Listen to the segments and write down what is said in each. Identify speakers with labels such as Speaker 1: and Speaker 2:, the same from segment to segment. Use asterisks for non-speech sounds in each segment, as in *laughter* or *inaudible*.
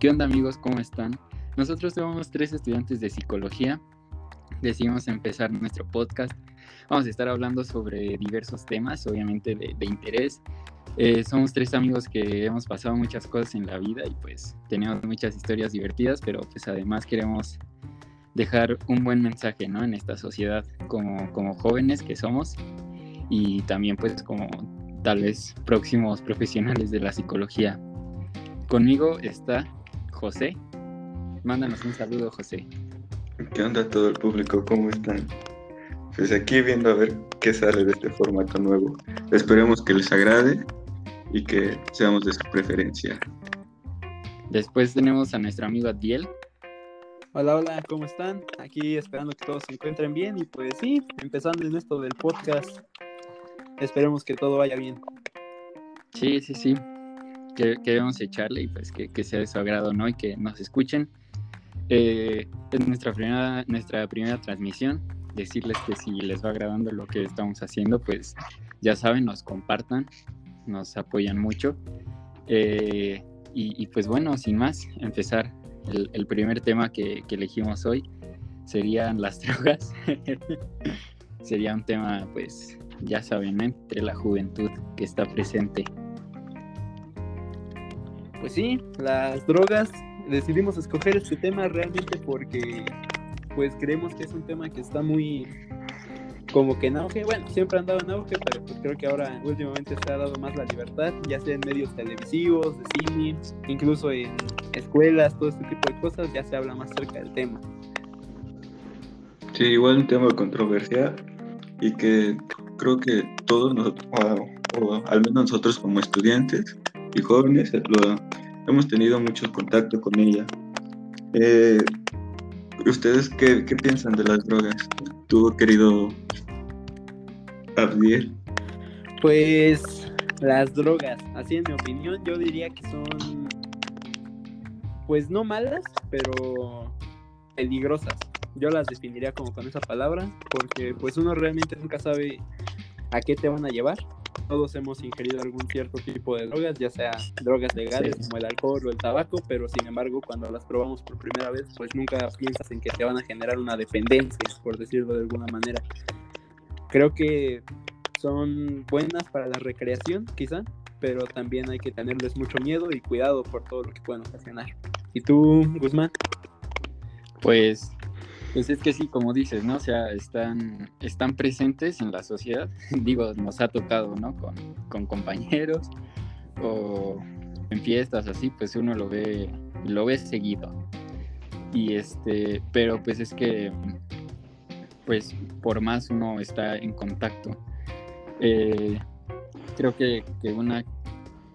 Speaker 1: ¿Qué onda amigos? ¿Cómo están? Nosotros somos tres estudiantes de psicología. Decidimos empezar nuestro podcast. Vamos a estar hablando sobre diversos temas, obviamente de, interés. Eh, somos tres amigos que hemos pasado muchas cosas en la vida y pues tenemos muchas historias divertidas, pero pues además queremos dejar un buen mensaje ¿no? en esta sociedad como, como jóvenes que somos y también pues como tal vez próximos profesionales de la psicología. Conmigo está José. Mándanos un saludo, José.
Speaker 2: ¿Qué onda todo el público? ¿Cómo están? Pues aquí viendo a ver qué sale de este formato nuevo. Esperemos que les agrade y que seamos de su preferencia.
Speaker 1: Después tenemos a nuestro amigo Adiel.
Speaker 3: Hola, hola, ¿cómo están? Aquí esperando que todos se encuentren bien y pues sí, empezando en esto del podcast. Esperemos que todo vaya bien.
Speaker 1: Sí, sí, sí que, debemos echarle y pues que, sea de su agrado, ¿no? Y que nos escuchen. Eh, es nuestra primera, nuestra primera transmisión. Decirles que si les va agradando lo que estamos haciendo, pues ya saben, nos compartan, nos apoyan mucho. Eh, y, pues bueno, sin más, empezar. El, primer tema que, elegimos hoy serían las *laughs* drogas. Sería un tema, pues, ya saben, entre la juventud que está presente
Speaker 3: pues sí, las drogas, decidimos escoger este tema realmente porque pues creemos que es un tema que está muy como que en auge, bueno, siempre han dado en auge, pero pues creo que ahora últimamente se ha dado más la libertad, ya sea en medios televisivos, de cine, incluso en escuelas, todo este tipo de cosas, ya se habla más cerca del tema.
Speaker 2: Sí, igual un tema controversial y que creo que todos nosotros, o al menos nosotros como estudiantes, y jóvenes hemos tenido mucho contacto con ella. Eh, ¿Ustedes qué, qué, piensan de las drogas? ¿Tú, querido Abdiel?
Speaker 3: Pues las drogas, así en mi opinión, yo diría que son, pues no malas, pero peligrosas. Yo las definiría como con esa palabra, porque pues uno realmente nunca sabe a qué te van a llevar todos hemos ingerido algún cierto tipo de drogas, ya sea drogas legales como el alcohol o el tabaco, pero sin embargo cuando las probamos por primera vez, pues nunca piensas en que te van a generar una dependencia, por decirlo de alguna manera. Creo que son buenas para la recreación, quizá, pero también hay que tenerles mucho miedo y cuidado por todo lo que pueden ocasionar. ¿Y tú, Guzmán?
Speaker 1: Pues pues es que sí, como dices, ¿no? O sea, están, están presentes en la sociedad. *laughs* Digo, nos ha tocado, ¿no? Con, compañeros o en fiestas así, pues uno lo ve, lo ve seguido. Y este, pero pues es que, pues por más uno está en contacto. Eh, creo que, una,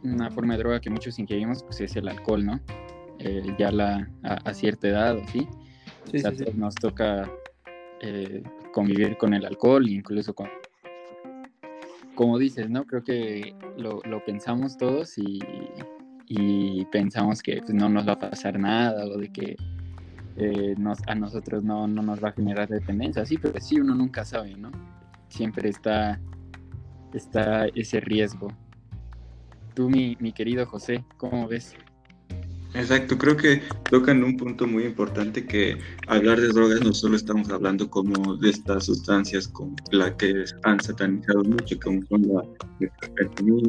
Speaker 1: una forma de droga que muchos ingerimos pues es el alcohol, ¿no? Eh, ya la, a, cierta edad o nos toca eh, convivir con el alcohol, incluso con... Como dices, ¿no? Creo que lo, pensamos todos y, pensamos que pues, no nos va a pasar nada o de que eh, a nosotros no, nos va a generar dependencia. Sí, pero sí, uno nunca sabe, ¿no? Siempre está, está ese riesgo. Tú, mi, mi querido José, ¿cómo ves?
Speaker 2: Exacto, creo que tocan un punto muy importante que hablar de drogas no solo estamos hablando como de estas sustancias con la que han satanizado mucho, como son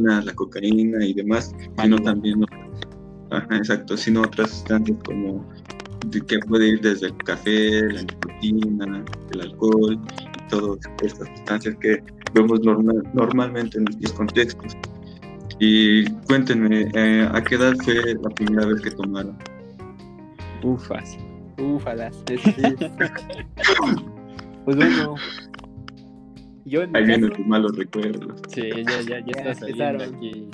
Speaker 2: la la cocaína y demás, sino también, exacto, sino otras sustancias como que puede ir desde el café, la nicotina, el alcohol y todas estas sustancias que vemos normalmente en nuestros contextos. Y cuéntenme, eh, ¿a qué edad fue la primera vez que tomaron?
Speaker 1: Ufas.
Speaker 3: Ufalas. *laughs* pues bueno.
Speaker 2: Yo en Ahí vienen tus malos recuerdos.
Speaker 1: Sí, ya, ya, ya, está saliendo aquí.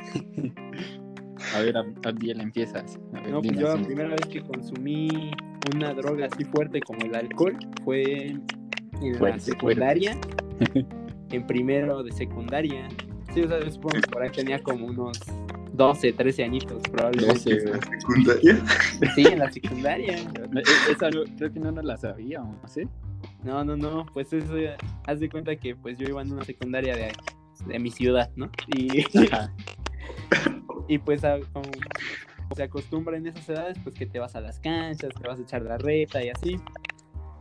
Speaker 1: A ver, Abdiel, empiezas.
Speaker 3: no, pues yo la primera vez que consumí una droga así fuerte como el alcohol fue en la secundaria. *laughs* en primero de secundaria. Sí, o sea, yo supongo que por ahí tenía como unos 12, 13 añitos probablemente.
Speaker 2: ¿En la secundaria?
Speaker 3: Sí, en la secundaria.
Speaker 1: E-, esa creo que no nos la sabíamos, ¿sí?
Speaker 3: No, no, no, pues eso, haz de cuenta que pues yo iba en una secundaria de, de mi ciudad, ¿no? Y, *laughs* y pues se acostumbra en esas edades, pues que te vas a las canchas, te vas a echar la reta y así.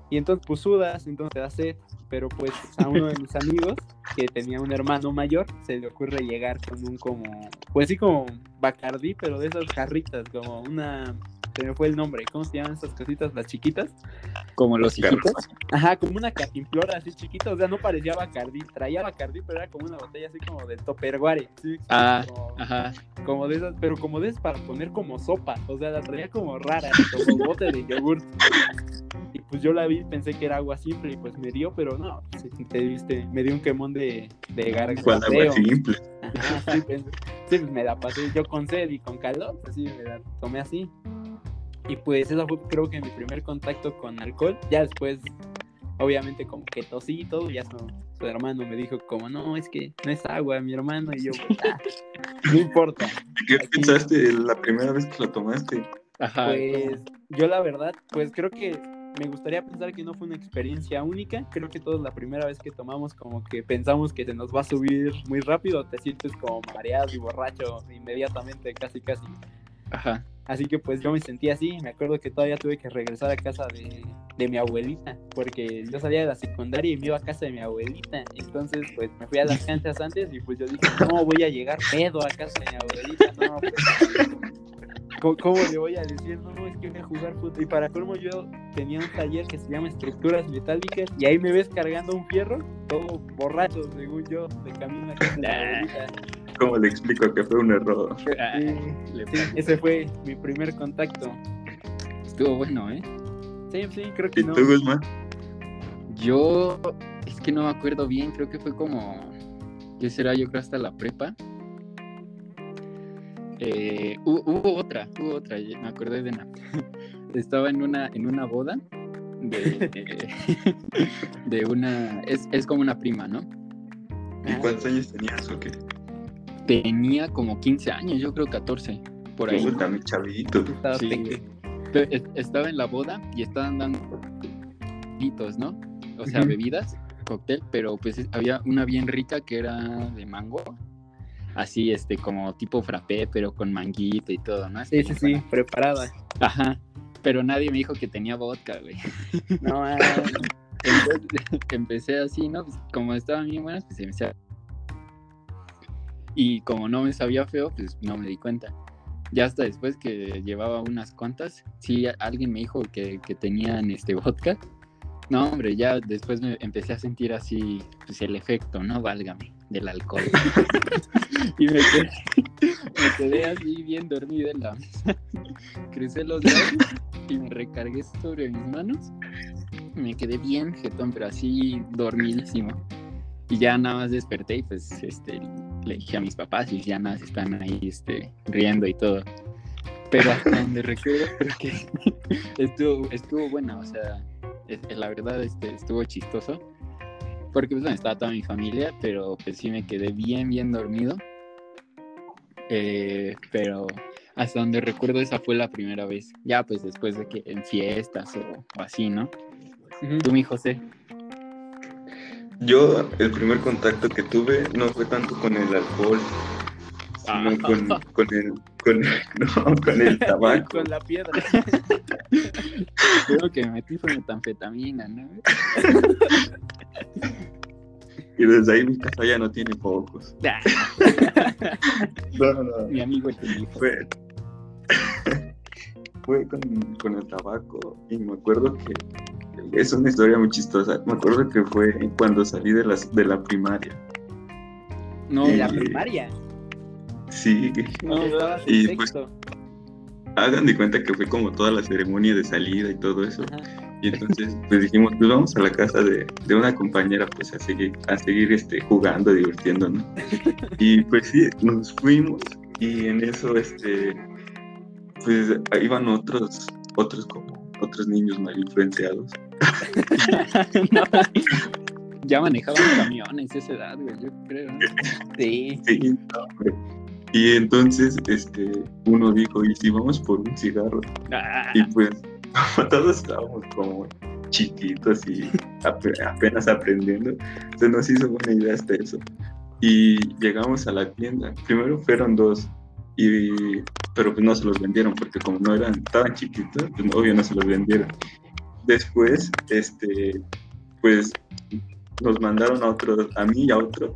Speaker 3: Y entonces pues sudas, entonces te da sed, pero pues a uno de mis amigos que tenía un hermano mayor se le ocurre llegar con un como, pues sí como Bacardí, pero de esas jarritas, como una se me fue el nombre, ¿cómo se llaman esas cositas, las chiquitas?
Speaker 1: Como los hijitos.
Speaker 3: Ajá, como una cantimplora así chiquita, o sea, no parecía Bacardí, traía Bacardí, pero era como una botella así como del Topperware, ¿sí?
Speaker 1: Ah,
Speaker 3: como,
Speaker 1: ajá.
Speaker 3: como de esas, pero como de esas para poner como sopa, o sea, la traía como rara, como bote de yogur. Y pues yo la vi, pensé que era agua simple y pues me dio, pero no, pues, sí, te viste, me dio un quemón de, de garganta.
Speaker 2: ¿Cuál agua simple?
Speaker 3: Ajá, sí, pensé- sí, pues me la pasé yo con sed y con calor, pues sí, me la tomé así. Y pues eso fue creo que mi primer contacto con alcohol. Ya después, obviamente como que tosí y todo, ya su, su hermano me dijo como, no, es que no es agua, mi hermano. Y yo, pues, "Ah, no importa.
Speaker 2: ¿Qué
Speaker 3: Aquí-
Speaker 2: pensaste la primera vez que lo tomaste?
Speaker 1: Ajá.
Speaker 3: Pues yo la verdad, pues creo que me gustaría pensar que no fue una experiencia única. Creo que todos la primera vez que tomamos como que pensamos que se nos va a subir muy rápido, te sientes como mareado y borracho inmediatamente, casi casi.
Speaker 1: Ajá.
Speaker 3: Así que pues yo me sentí así, me acuerdo que todavía tuve que regresar a casa de, de mi abuelita, porque yo salía de la secundaria y me iba a casa de mi abuelita. Entonces pues me fui a las canchas antes y pues yo dije, no, voy a llegar pedo a casa de mi abuelita, no, pues, ¿Cómo, cómo le voy a decir? No, es que voy a jugar fútbol. Y para colmo yo tenía un taller que se llama Estructuras Metálicas y ahí me ves cargando un fierro, todo borracho, según yo, de camino a casa de mi abuelita.
Speaker 2: ¿Cómo le explico que fue un error? *laughs*
Speaker 1: Ah,
Speaker 3: Sí, ese fue mi primer contacto.
Speaker 1: Estuvo bueno, ¿eh?
Speaker 3: Sí, sí, creo que
Speaker 2: ¿Y
Speaker 3: no.
Speaker 2: tú, Guzmán?
Speaker 1: Yo, es que no me acuerdo bien, creo que fue como, ¿qué será? Yo creo hasta la prepa. Eh, hu- hubo otra, hubo otra, me acordé de una. *laughs* Estaba en una, en una boda de, *laughs* de una, es, es como una prima, ¿no?
Speaker 2: ¿Y cuántos años tenías o qué?
Speaker 1: Tenía como 15 años, yo creo 14, por ahí.
Speaker 2: También chavito.
Speaker 3: Estaba
Speaker 1: Sí. Estaba en la boda y estaban dando pitos, ¿no? O sea, bebidas, cóctel, pero pues es- había una bien rica que era de mango. Así, este, como tipo frappé, pero con manguito y todo, ¿no?
Speaker 3: Sí, sí, sí, preparada.
Speaker 1: Ajá. Pero nadie me dijo que tenía vodka, güey.
Speaker 3: No, *laughs* ah,
Speaker 1: Entonces *laughs* empecé así, ¿no? Pues, como estaban bien buenas, pues empecé a... Y como no me sabía feo, pues no me di cuenta. Ya hasta después que llevaba unas cuantas, sí, alguien me dijo que, que tenían este vodka. No, hombre, ya después me empecé a sentir así, pues el efecto, ¿no? Válgame, del alcohol. *laughs* y me quedé, me quedé así bien dormido en la mesa. *laughs* Crucé los dedos y me recargué sobre mis manos. Me quedé bien jetón, pero así dormidísimo. Y ya nada más desperté y pues este, le dije a mis papás y ya nada más están ahí este, riendo y todo. Pero hasta *laughs* donde recuerdo creo que *laughs* estuvo, estuvo buena, o sea, la verdad este, estuvo chistoso. Porque pues bueno, estaba toda mi familia, pero pues sí me quedé bien, bien dormido. Eh, pero hasta donde recuerdo esa fue la primera vez. Ya pues después de que en fiestas o, o así, ¿no?
Speaker 3: ujú.
Speaker 1: Tú, mi José.
Speaker 2: Yo, el primer contacto que tuve no fue tanto con el alcohol, sino
Speaker 1: Ah.
Speaker 2: con, con el, con, *laughs* no, con el tabaco. *laughs*
Speaker 3: Con la piedra.
Speaker 1: Creo que me metí fue metanfetamina, ¿no?
Speaker 2: Y desde ahí mi casa ya no tiene focos. No, no,
Speaker 1: Mi amigo dijo.
Speaker 2: fue, *laughs* fue con, con el tabaco y me acuerdo que es una historia muy chistosa. Me acuerdo que fue cuando salí de, las, de la primaria.
Speaker 1: No,
Speaker 3: En la primaria.
Speaker 2: Sí,
Speaker 1: no,
Speaker 2: y, pues, hagan de cuenta que fue como toda la ceremonia de salida y todo eso.
Speaker 3: Ajá.
Speaker 2: Y entonces pues dijimos, pues vamos a la casa de, de una compañera pues a seguir, a seguir este, jugando, divirtiéndonos. Y pues sí, nos fuimos y en eso este pues iban otros, otros como otros niños mal influenciados.
Speaker 1: No. *laughs* Ya manejaban camiones esa edad, güey, yo creo.
Speaker 3: Sí.
Speaker 2: Sí, no. Y entonces este uno dijo, ¿y si vamos por un cigarro?
Speaker 1: Ah,
Speaker 2: Y pues *laughs* todos estábamos como chiquitos y ape- apenas aprendiendo, se nos hizo buena idea hasta eso. Y llegamos a la tienda. Primero fueron dos y pero pues no se los vendieron porque como no eran, estaban chiquitos, pues obvio no se los vendieron. Después, este, pues nos mandaron a otro, a mí y a otro,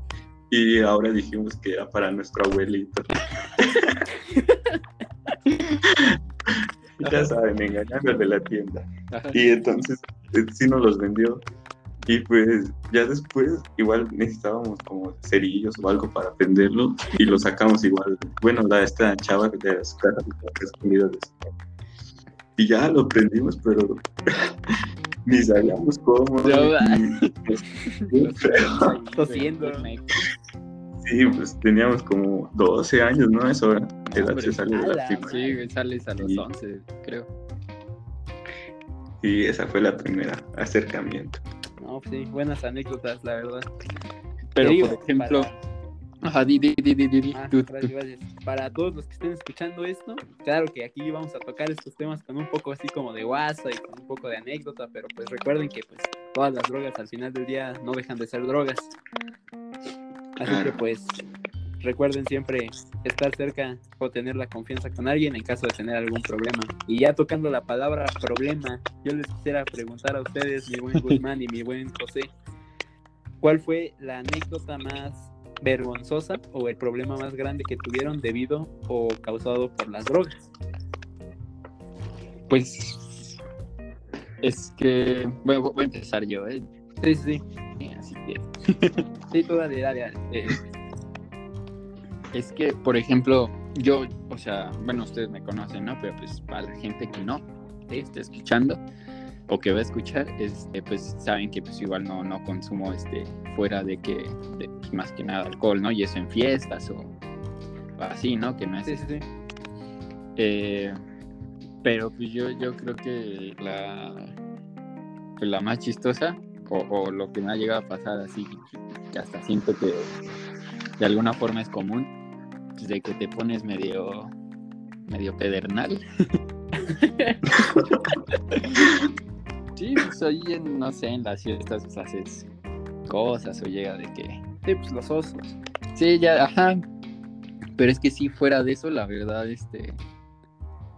Speaker 2: y ahora dijimos que era para nuestro abuelito. *laughs* ya saben, engañando de la tienda. Y entonces eh, sí nos los vendió. Y pues ya después igual necesitábamos como cerillos o algo para prenderlo y lo sacamos igual. Bueno, la, esta chava de su casa, de Y ya lo prendimos, pero ni sabíamos cómo.
Speaker 3: pues, Tosiendo.
Speaker 2: Sí, pues teníamos como 12 años, ¿no? Eso edad se sale de la
Speaker 1: Sí, sales a los 11, creo.
Speaker 2: Y esa fue la primera acercamiento.
Speaker 3: No, pues sí, buenas anécdotas, la verdad.
Speaker 1: Pero, por ejemplo... Ajá, di,
Speaker 3: ah, Para todos los que estén escuchando esto, claro que aquí vamos a tocar estos temas con un poco así como de guasa y con un poco de anécdota, pero pues recuerden que pues todas las drogas al final del día no dejan de ser drogas. Así que pues recuerden siempre estar cerca o tener la confianza con alguien en caso de tener algún problema. Y ya tocando la palabra problema, yo les quisiera preguntar a ustedes, mi buen Guzmán y mi buen José, ¿cuál fue la anécdota más vergonzosa o el problema más grande que tuvieron debido o causado por las drogas?
Speaker 1: Pues es que bueno, voy a empezar yo, ¿eh?
Speaker 3: Sí, sí, sí. Así que... *laughs* sí, tú dale, dale, eh,
Speaker 1: es que, por ejemplo, yo, o sea, bueno, ustedes me conocen, ¿no? Pero pues para la gente que no esté escuchando o que va a escuchar, este, pues saben que pues igual no, no consumo este fuera de que, más que nada alcohol, ¿no? Y eso en fiestas o, así, ¿no? Que no es... Sí, sí, sí. Eh, pero pues yo, yo creo que la, pues, la más chistosa o, lo que me ha llegado a pasar así, que hasta siento que de alguna forma es común, pues, de que te pones medio, medio pedernal. *laughs* sí, pues ahí en, no sé, en las fiestas pues, haces cosas o llega de que...
Speaker 3: Sí, pues los osos.
Speaker 1: Sí, ya, ajá. Pero es que sí, fuera de eso, la verdad, este...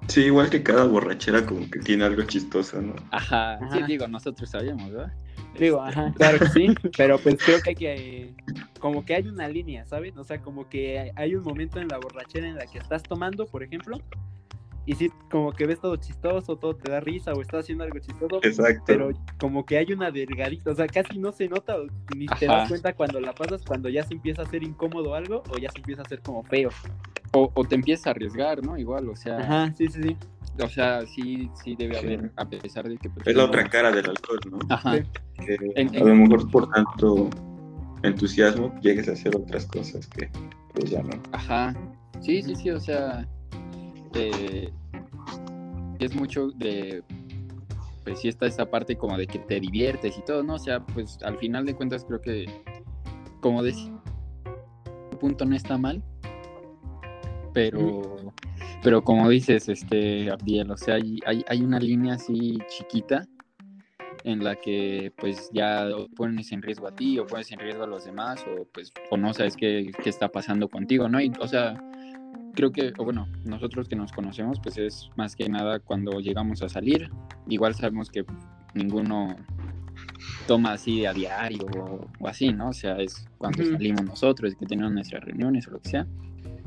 Speaker 2: Sí, igual que cada borrachera como que tiene algo chistoso, ¿no?
Speaker 1: Ajá, sí, digo, nosotros sabíamos, ¿verdad?
Speaker 3: Digo, ajá, *laughs* claro que sí, pero pues creo que hay que, como que hay una línea, ¿sabes? O sea, como que hay un momento en la borrachera en la que estás tomando, por ejemplo, y sí, como que ves todo chistoso, todo te da risa o estás haciendo algo chistoso.
Speaker 2: Exacto.
Speaker 3: Pero como que hay una delgadita, o sea, casi no se nota, ni te das cuenta cuando la pasas, cuando ya se empieza a hacer incómodo algo o ya se empieza a hacer como feo.
Speaker 1: O, o te empieza a arriesgar, ¿no? Igual, o sea.
Speaker 3: Ajá, sí, sí, sí.
Speaker 1: O sea, sí, sí debe haber, a pesar de que...
Speaker 2: Pues, es la otra cara del alcohol, ¿no? Ajá. Que a lo mejor por tanto entusiasmo llegues a hacer otras cosas que pues ya no.
Speaker 1: Ajá. Sí, sí, sí, o sea, eh, es mucho de, pues sí está esta parte como de que te diviertes y todo, ¿no? O sea, pues al final de cuentas creo que, como decía, punto no está mal, pero, pero como dices, este, Abdiel, o sea, hay, hay, una línea así chiquita en la que pues ya pones en riesgo a ti o pones en riesgo a los demás o pues o no sabes qué, qué está pasando contigo, ¿no? Y, o sea, creo que, bueno, nosotros que nos conocemos, pues es más que nada cuando llegamos a salir. Igual sabemos que ninguno toma así a diario o, así, ¿no? O sea, es cuando salimos nosotros, que tenemos nuestras reuniones o lo que sea.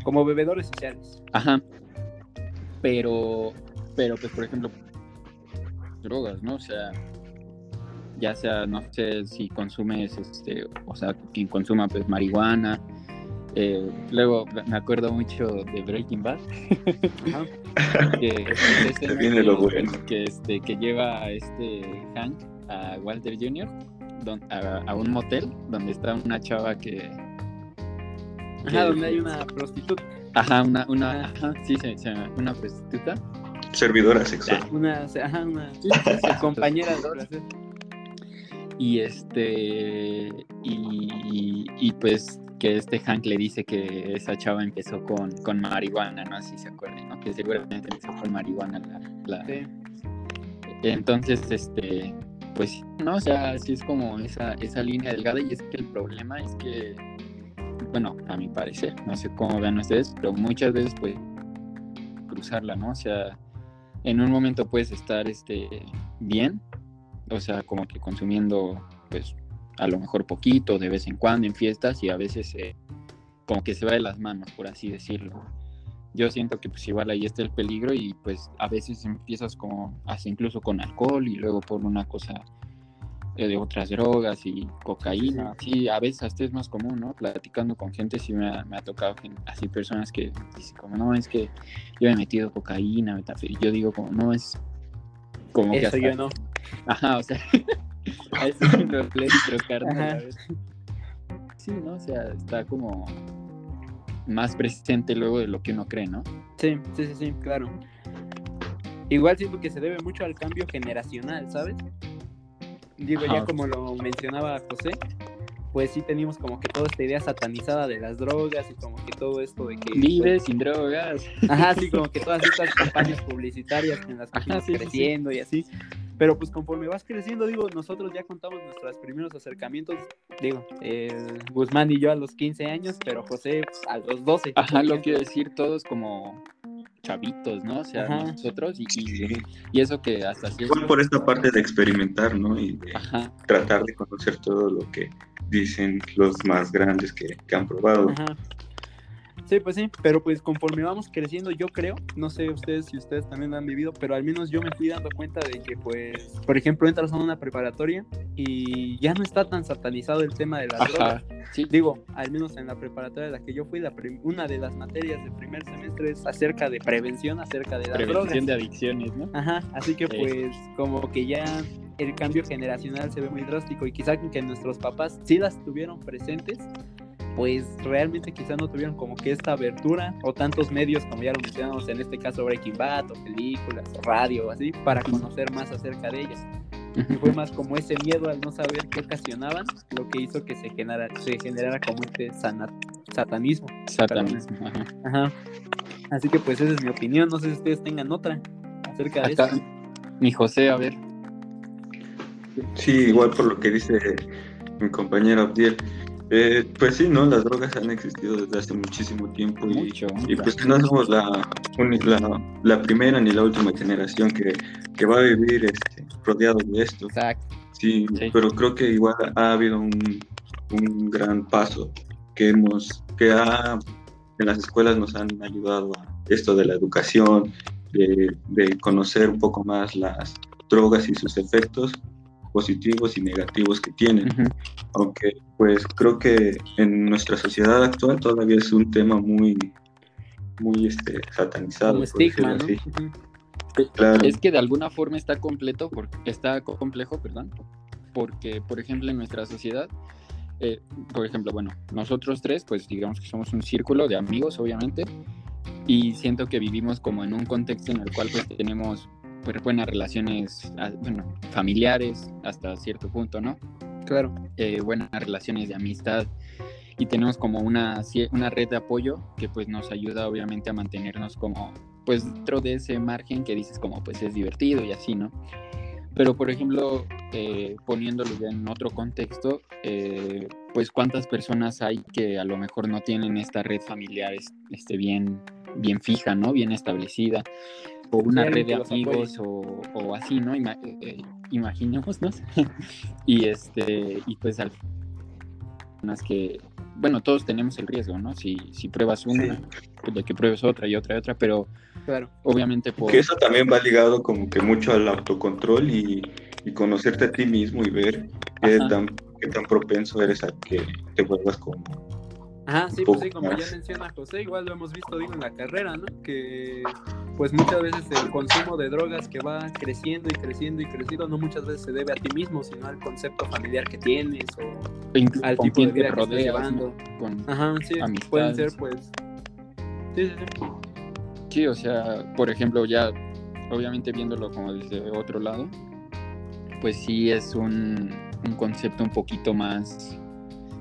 Speaker 3: Como bebedores sociales.
Speaker 1: Ajá. Pero, pero pues por ejemplo, drogas, ¿no? O sea, ya sea, no sé si consumes, este, o sea, quien consuma pues marihuana, eh, luego me acuerdo mucho de Breaking Bad. que, *laughs*
Speaker 2: viene lo bueno.
Speaker 1: que, este, que lleva a este Hank a Walter Jr. a, un motel donde está una chava que.
Speaker 3: Ajá, donde hay una prostituta.
Speaker 1: Ajá, una, una, ajá, sí, se, una prostituta.
Speaker 2: Servidora sexual.
Speaker 3: Una, ajá, una compañera de
Speaker 1: Y este. Y, y pues que este Hank le dice que esa chava empezó con, con marihuana, ¿no? Así se acuerdan, ¿no? Que seguramente empezó con marihuana la... Sí. Entonces, este, pues, no, o sea, así es como esa, esa línea delgada y es que el problema es que, bueno, a mi parecer, no sé cómo vean ustedes, pero muchas veces, pues, usarla, ¿no? O sea, en un momento puedes estar este, bien, o sea, como que consumiendo, pues, a lo mejor poquito, de vez en cuando, en fiestas, y a veces eh, como que se va de las manos, por así decirlo. Yo siento que pues igual ahí está el peligro y pues a veces empiezas como, hasta incluso con alcohol y luego por una cosa eh, de otras drogas y cocaína. Sí, a veces hasta es más común, ¿no? Platicando con gente, sí me ha, me ha tocado así personas que dicen como, no, es que yo he metido cocaína, y yo digo como, no, es como
Speaker 3: Eso
Speaker 1: que hasta...
Speaker 3: yo no. *laughs*
Speaker 1: Ajá, o sea, *laughs* *laughs* a eso carnal,
Speaker 3: Ajá.
Speaker 1: ¿sabes? Sí, ¿no? O sea, está como más presente luego de lo que uno cree, ¿no?
Speaker 3: Sí, sí, sí, sí, claro. Igual siento que se debe mucho al cambio generacional, ¿sabes? Digo, ya como lo mencionaba José, pues sí teníamos como que toda esta idea satanizada de las drogas y como que todo esto de que...
Speaker 1: Vive sin drogas.
Speaker 3: Ajá, sí, *laughs* como que todas estas campañas publicitarias en las que
Speaker 1: Ajá, sí, sí, sí.
Speaker 3: creciendo y así. Pero pues conforme vas creciendo, digo, nosotros ya contamos nuestros primeros acercamientos, digo, eh, Guzmán y yo a los 15 años, pero José a los 12.
Speaker 1: Ajá, lo
Speaker 3: que
Speaker 1: quiero decir, todos como chavitos, ¿no? O sea,
Speaker 3: Ajá.
Speaker 1: nosotros y, y,
Speaker 2: Sí.
Speaker 1: y eso que hasta cierto...
Speaker 2: Igual por esta parte de experimentar, ¿no? Y de
Speaker 1: Ajá,
Speaker 2: tratar de conocer todo lo que dicen los más grandes que, que han probado.
Speaker 3: Ajá. Sí, pues sí, pero pues conforme vamos creciendo, yo creo, no sé ustedes si ustedes también lo han vivido, pero al menos yo me fui dando cuenta de que, pues, por ejemplo, entras a una preparatoria y ya no está tan satanizado el tema de las drogas.
Speaker 1: ajá, sí,
Speaker 3: Digo, al menos en la preparatoria en la que yo fui, la una de las materias del primer semestre es acerca de prevención, acerca de las
Speaker 1: prevención de
Speaker 3: drogas.
Speaker 1: adicciones, ¿no?
Speaker 3: Ajá, así que pues como que ya el cambio generacional se ve muy drástico y quizá que nuestros papás sí las tuvieron presentes, pues realmente quizá no tuvieron como que esta abertura o tantos medios como ya lo mencionamos en este caso Breaking Bad o películas o radio o así para conocer más acerca de ellas. Y fue más como ese miedo al no saber qué ocasionaban lo que hizo que se generara, se generara como este sana- satanismo.
Speaker 1: Satanismo, ajá.
Speaker 3: Ajá. Así que pues esa es mi opinión, no sé si ustedes tengan otra acerca de
Speaker 1: Acá,
Speaker 3: eso.
Speaker 1: mi José, a ver,
Speaker 2: Sí, igual por lo que dice mi compañero Abdiel. Eh, pues sí, ¿no? Las drogas han existido desde hace muchísimo tiempo y,
Speaker 1: mucho.
Speaker 2: y pues no somos la, uni- la, la primera ni la última generación que, que va a vivir este, rodeado de esto.
Speaker 3: Exacto.
Speaker 2: Sí,
Speaker 1: Sí.
Speaker 2: pero creo que igual ha habido un, un gran paso que hemos, que ha, en las escuelas nos han ayudado a esto de la educación, de, de conocer un poco más las drogas y sus efectos positivos y negativos que tienen.
Speaker 1: Ujú.
Speaker 2: Aunque pues creo que en nuestra sociedad actual todavía es un tema muy, muy este, satanizado.
Speaker 3: Como estigma, ¿no? Ujú.
Speaker 2: Claro.
Speaker 1: Es que de alguna forma está completo, porque, está co- complejo, perdón, porque, por ejemplo, en nuestra sociedad, eh, por ejemplo, bueno, nosotros tres, pues digamos que somos un círculo de amigos, obviamente, y siento que vivimos como en un contexto en el cual pues tenemos pues, buenas relaciones, ah, bueno, familiares hasta cierto punto, ¿no?
Speaker 3: Claro.
Speaker 1: eh, buenas relaciones de amistad y tenemos como una, una red de apoyo que pues nos ayuda obviamente a mantenernos como pues dentro de ese margen que dices como pues es divertido y así, ¿no? Pero por ejemplo, eh, poniéndolo ya en otro contexto, eh, pues cuántas personas hay que a lo mejor no tienen esta red familiar es- este, bien, bien fija, ¿no? Bien establecida. O una
Speaker 3: alguien
Speaker 1: red de amigos o, o así, ¿no? Ima- eh, eh, imaginémonos. *laughs* y este, y pues al unas que, bueno, todos tenemos el riesgo, ¿no? Si, si pruebas una, pues de que pruebes otra y otra y otra, pero
Speaker 3: Claro.
Speaker 1: obviamente por...
Speaker 2: Que eso también va ligado como que mucho al autocontrol y, y conocerte a ti mismo y ver qué tan, qué tan propenso eres a que te vuelvas como...
Speaker 3: Ajá, sí, pues sí, como ya menciona José, igual lo hemos visto, digo, en la carrera, ¿no? Que pues muchas veces el consumo de drogas que va creciendo y creciendo y creciendo no muchas veces se debe a ti mismo, sino al concepto familiar que tienes o
Speaker 1: incluso
Speaker 3: al tipo de vida que estás llevando.
Speaker 1: ¿no? Con-
Speaker 3: Ajá, sí,
Speaker 1: Amistades.
Speaker 3: pueden ser pues... Sí, sí, sí.
Speaker 1: Sí, o sea, por ejemplo, ya obviamente viéndolo como desde otro lado, pues sí es un, un concepto un poquito más...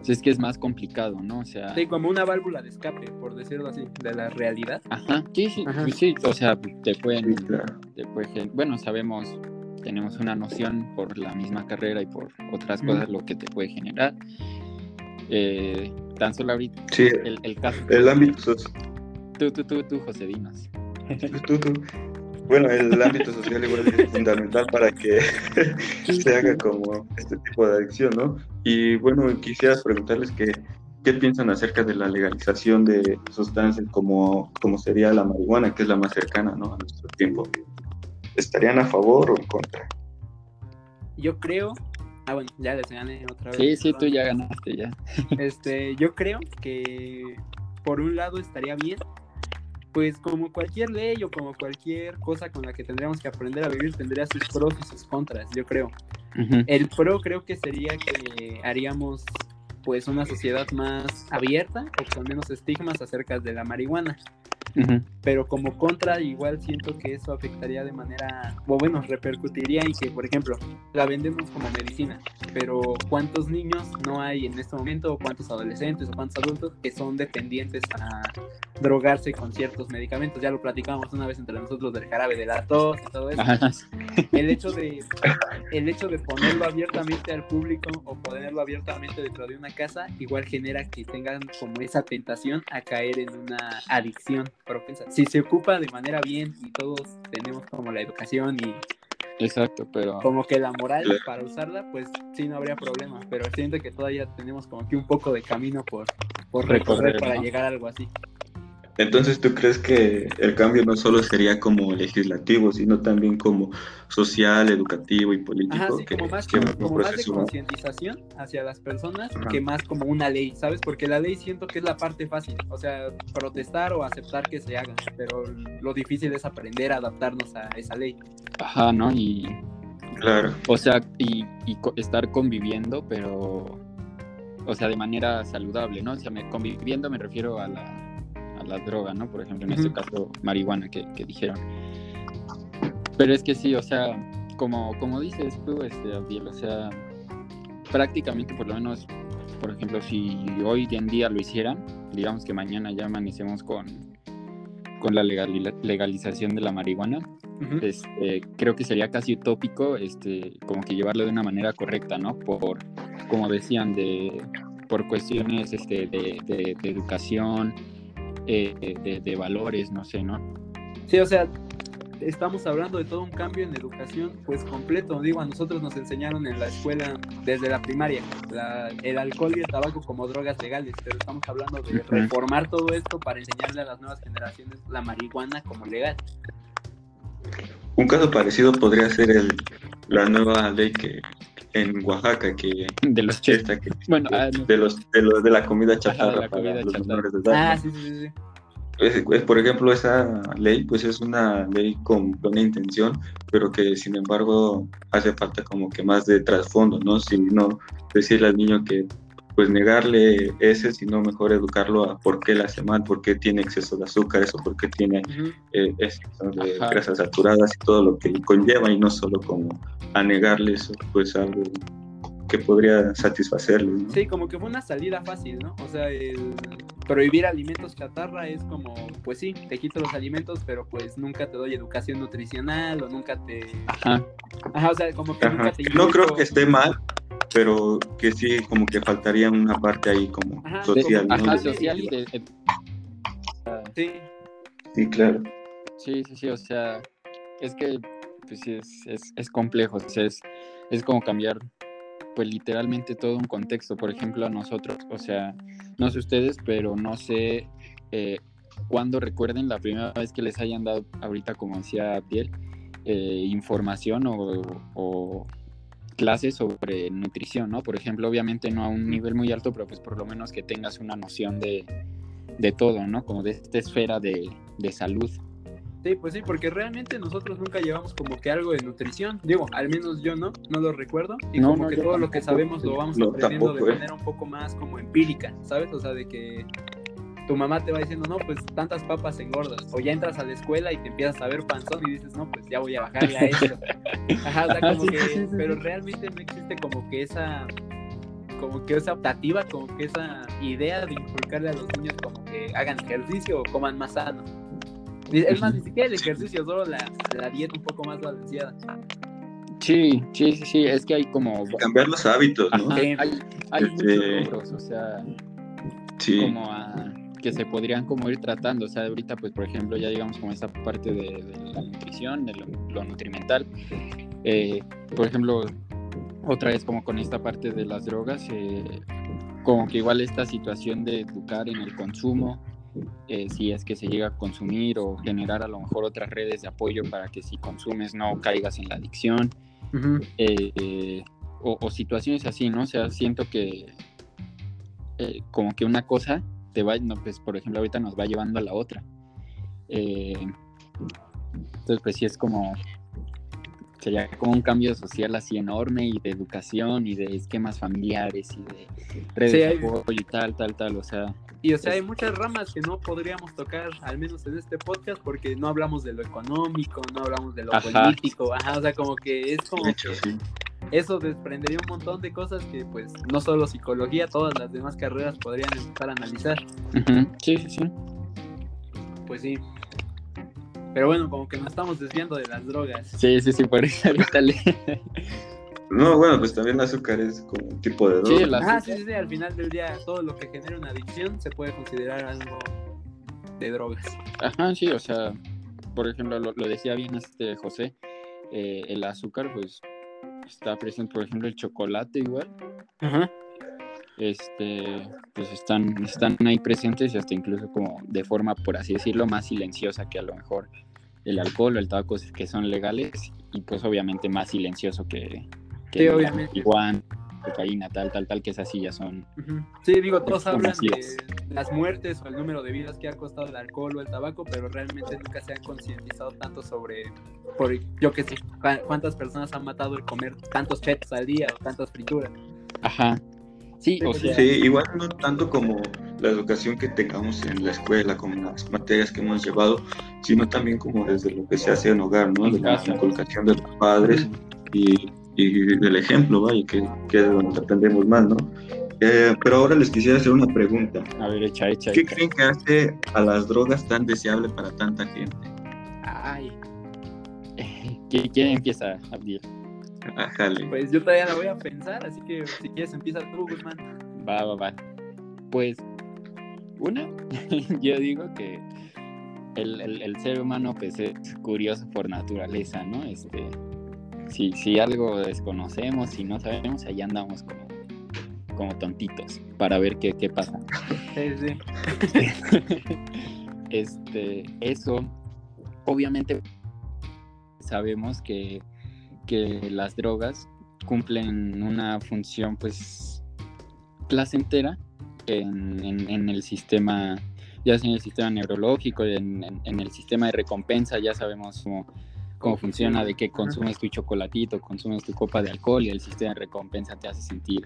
Speaker 1: sea, es que es más complicado, ¿no? O sea...
Speaker 3: Sí, como una válvula de escape, por decirlo así, de la realidad.
Speaker 1: Ajá, sí, sí,
Speaker 3: Ajá.
Speaker 1: pues sí, o sea, te pueden,
Speaker 2: Sí, claro.
Speaker 1: te puede- bueno, sabemos, tenemos una noción por la misma carrera y por otras cosas lo que te puede generar. Eh, tan solo ahorita
Speaker 2: Sí,
Speaker 1: el, el caso.
Speaker 2: el ámbito
Speaker 1: Tú, tú, tú, tú, José Dinos.
Speaker 2: Tú, tú. Bueno, el ámbito social igual es fundamental para que *laughs* se haga como este tipo de adicción, ¿no? Y bueno, quisiera preguntarles que, qué piensan acerca de la legalización de sustancias como, como sería la marihuana, que es la más cercana, ¿no? A nuestro tiempo. ¿Estarían a favor o en contra?
Speaker 3: Yo creo Ah, bueno, ya les gané otra vez.
Speaker 1: Sí, sí, tú ya ganaste, ya.
Speaker 3: Este, yo creo que por un lado estaría bien, pues como cualquier ley o como cualquier cosa con la que tendríamos que aprender a vivir, tendría sus pros y sus contras, yo creo. El pro creo que sería que haríamos pues una sociedad más abierta o con menos estigmas acerca de la marihuana. Pero como contra, igual siento que eso afectaría de manera, o bueno, repercutiría en que, por ejemplo, la vendemos como medicina, pero ¿cuántos niños no hay en este momento, o cuántos adolescentes, o cuántos adultos que son dependientes a drogarse con ciertos medicamentos? Ya lo platicamos una vez entre nosotros del jarabe de la tos y todo eso. El hecho de, el hecho de ponerlo abiertamente al público o ponerlo abiertamente dentro de una casa, igual genera que tengan como esa tentación a caer en una adicción si se ocupa de manera bien y todos tenemos como la educación y
Speaker 1: Exacto, pero...
Speaker 3: Como que la moral para usarla, pues sí, no habría problema, pero siento que todavía tenemos como que un poco de camino por, por recorrer para llegar a algo así.
Speaker 2: Entonces, ¿tú crees que el cambio no solo sería como legislativo, sino también como social, educativo y político?
Speaker 3: como más, de concientización hacia las personas que más como una ley, ¿sabes? Porque la ley siento que es la parte fácil, o sea, protestar o aceptar que se haga, pero lo difícil es aprender a adaptarnos a esa ley.
Speaker 1: Ajá, ¿no? Y...
Speaker 2: Claro.
Speaker 1: O sea, y, y estar conviviendo, pero... O sea, de manera saludable, ¿no? O sea, me, conviviendo me refiero a la la droga, ¿no? Por ejemplo, en este caso, marihuana que, dijeron. Pero es que sí, o sea, como, como dices tú, este, Abdiel, o sea, prácticamente por lo menos, por ejemplo, si hoy en día lo hicieran, digamos que mañana ya amanecemos con, con la legalización de la marihuana, este, creo que sería casi utópico este, como que llevarlo de una manera correcta, ¿no? Por, como decían, de, por cuestiones este, de, de, de educación, eh, de, valores, no sé, ¿no?
Speaker 3: Sí, o sea, estamos hablando de todo un cambio en educación, pues completo. Digo, a nosotros nos enseñaron en la escuela desde la primaria el alcohol y el tabaco como drogas legales, pero estamos hablando de reformar todo esto para enseñarle a las nuevas generaciones la marihuana como legal.
Speaker 2: Un caso parecido podría ser el, la nueva ley que en Oaxaca que
Speaker 1: de los
Speaker 2: que, bueno, ah, de los de los de la comida chatarra,
Speaker 3: Ah, sí, sí, sí.
Speaker 2: Es, por ejemplo, esa ley, pues es una ley con buena intención, pero que sin embargo hace falta como que más de trasfondo, ¿no? Si no decirle al niño que pues negarle ese, sino mejor educarlo a por qué le hace mal, por qué tiene exceso de azúcar, eso, por qué tiene eh, de grasas saturadas y todo lo que conlleva, y no solo como a negarle eso, pues algo que podría satisfacerle.
Speaker 3: Sí, como que fue una salida fácil, ¿no? O sea, el prohibir alimentos chatarra es como, pues sí, te quito los alimentos, pero pues nunca te doy educación nutricional o nunca te...
Speaker 1: Ajá.
Speaker 3: Ajá, o sea, como que nunca te...
Speaker 2: No creo que esté mal, pero que sí, como que faltaría una parte ahí como social.
Speaker 1: ajá, social y de,
Speaker 3: Sí.
Speaker 2: Sí, claro.
Speaker 1: Sí, sí, sí, o sea, es que pues sí, es, es, es complejo, o sea, es, es como cambiar pues literalmente todo un contexto, por ejemplo, a nosotros, o sea, no sé ustedes, pero no sé eh, cuándo recuerden la primera vez que les hayan dado, ahorita como decía Piel, eh, información o, o, clases sobre nutrición, ¿no? Por ejemplo, obviamente no a un nivel muy alto, pero pues por lo menos que tengas una noción de, de todo, ¿no? Como de esta esfera de, de, salud.
Speaker 3: Sí, pues sí, porque realmente nosotros nunca llevamos como que algo de nutrición. Digo, al menos yo no, no lo recuerdo. Y como que todo lo que sabemos lo vamos aprendiendo de ¿eh? manera un poco más como empírica, ¿sabes? O sea, de que tu mamá te va diciendo, no, pues tantas papas engordas. O ya entras a la escuela y te empiezas a ver panzón y dices, no, pues ya voy a bajarle a *laughs* eso. Ajá, o sea, como que, pero realmente no existe como que esa, como que esa optativa, como que esa idea de inculcarle a los niños como que hagan ejercicio o coman más sano. Es más, ni siquiera el ejercicio, solo la, la dieta un poco más balanceada.
Speaker 1: Sí, sí, sí, sí, es que hay como...
Speaker 2: Cambiar los hábitos, ¿no?
Speaker 1: hay, hay este... muchos o sea,
Speaker 2: sí.
Speaker 1: como a que se podrían como ir tratando. O sea, ahorita, pues, por ejemplo, ya digamos como esta parte de, la nutrición, de lo, nutrimental. Eh, por ejemplo, otra vez como con esta parte de las drogas, eh, como que igual esta situación de educar en el consumo, eh, si es que se llega a consumir o generar a lo mejor otras redes de apoyo para que si consumes no caigas en la adicción. o, o, situaciones así, ¿no? O sea, siento que como que una cosa te va, no, pues por ejemplo ahorita nos va llevando a la otra. Eh, entonces pues sí es como, sería como un cambio social así enorme y de educación y de esquemas familiares y de redes de apoyo y tal, tal, tal, o sea.
Speaker 3: Y o sea, hay muchas ramas que no podríamos tocar, al menos en este podcast, porque no hablamos de lo económico, no hablamos de lo político, ajá, o sea, como que es como eso desprendería un montón de cosas que pues no solo psicología, todas las demás carreras podrían empezar a analizar.
Speaker 1: Sí, sí, sí.
Speaker 3: Pues sí. Pero bueno, como que nos estamos desviando de las drogas.
Speaker 1: Sí, sí, sí, por eso *laughs*
Speaker 2: No, bueno, pues también el azúcar es como un tipo de
Speaker 3: droga. Sí, ah, sí, sí, al final del día todo lo que genera una adicción se puede considerar algo de drogas.
Speaker 1: Ajá, sí, o sea, por ejemplo, lo, decía bien este José, eh, el azúcar, pues está presente, por ejemplo, el chocolate igual. Este, pues están, están ahí presentes y hasta incluso como de forma, por así decirlo, más silenciosa que a lo mejor el alcohol o el tabaco que son legales y pues obviamente más silencioso que,
Speaker 3: que obviamente
Speaker 1: cocaína, tal, tal, tal, que esas sí ya son.
Speaker 3: Sí, digo, todos hablan de las muertes o el número de vidas que ha costado el alcohol o el tabaco, pero realmente nunca se han concientizado tanto sobre, por, yo qué sé, cuántas personas han matado el comer tantos chetos al día o tantas frituras.
Speaker 1: Ajá. Sí, o
Speaker 2: sea... sí, igual no tanto como la educación que tengamos en la escuela, como las materias que hemos llevado, sino también como desde lo que se hace en hogar, ¿no? De la inculcación de los padres y y del ejemplo, vaya, que, que es donde aprendemos más, ¿no? Eh, pero ahora les quisiera hacer una pregunta.
Speaker 1: A ver, echa, echa.
Speaker 2: ¿Qué creen que hace a las drogas tan deseable para tanta gente?
Speaker 1: Ay. ¿Quién empieza, Abdiel?
Speaker 2: Ajale.
Speaker 3: Pues yo todavía la voy a pensar, así que si quieres empieza tú, Guzmán.
Speaker 1: Va, va, va. Pues, una, *laughs* yo digo que el, el, el, ser humano pues es curioso por naturaleza, ¿no? Este, si, si algo desconocemos, si no sabemos, ahí andamos como, como tontitos para ver qué, qué pasa. *laughs* este, eso, obviamente sabemos que, que las drogas cumplen una función pues placentera en, en, el sistema, ya sea en el sistema neurológico, en, en, el sistema de recompensa, ya sabemos cómo cómo funciona, de que consumes tu chocolatito, consumes tu copa de alcohol y el sistema de recompensa te hace sentir.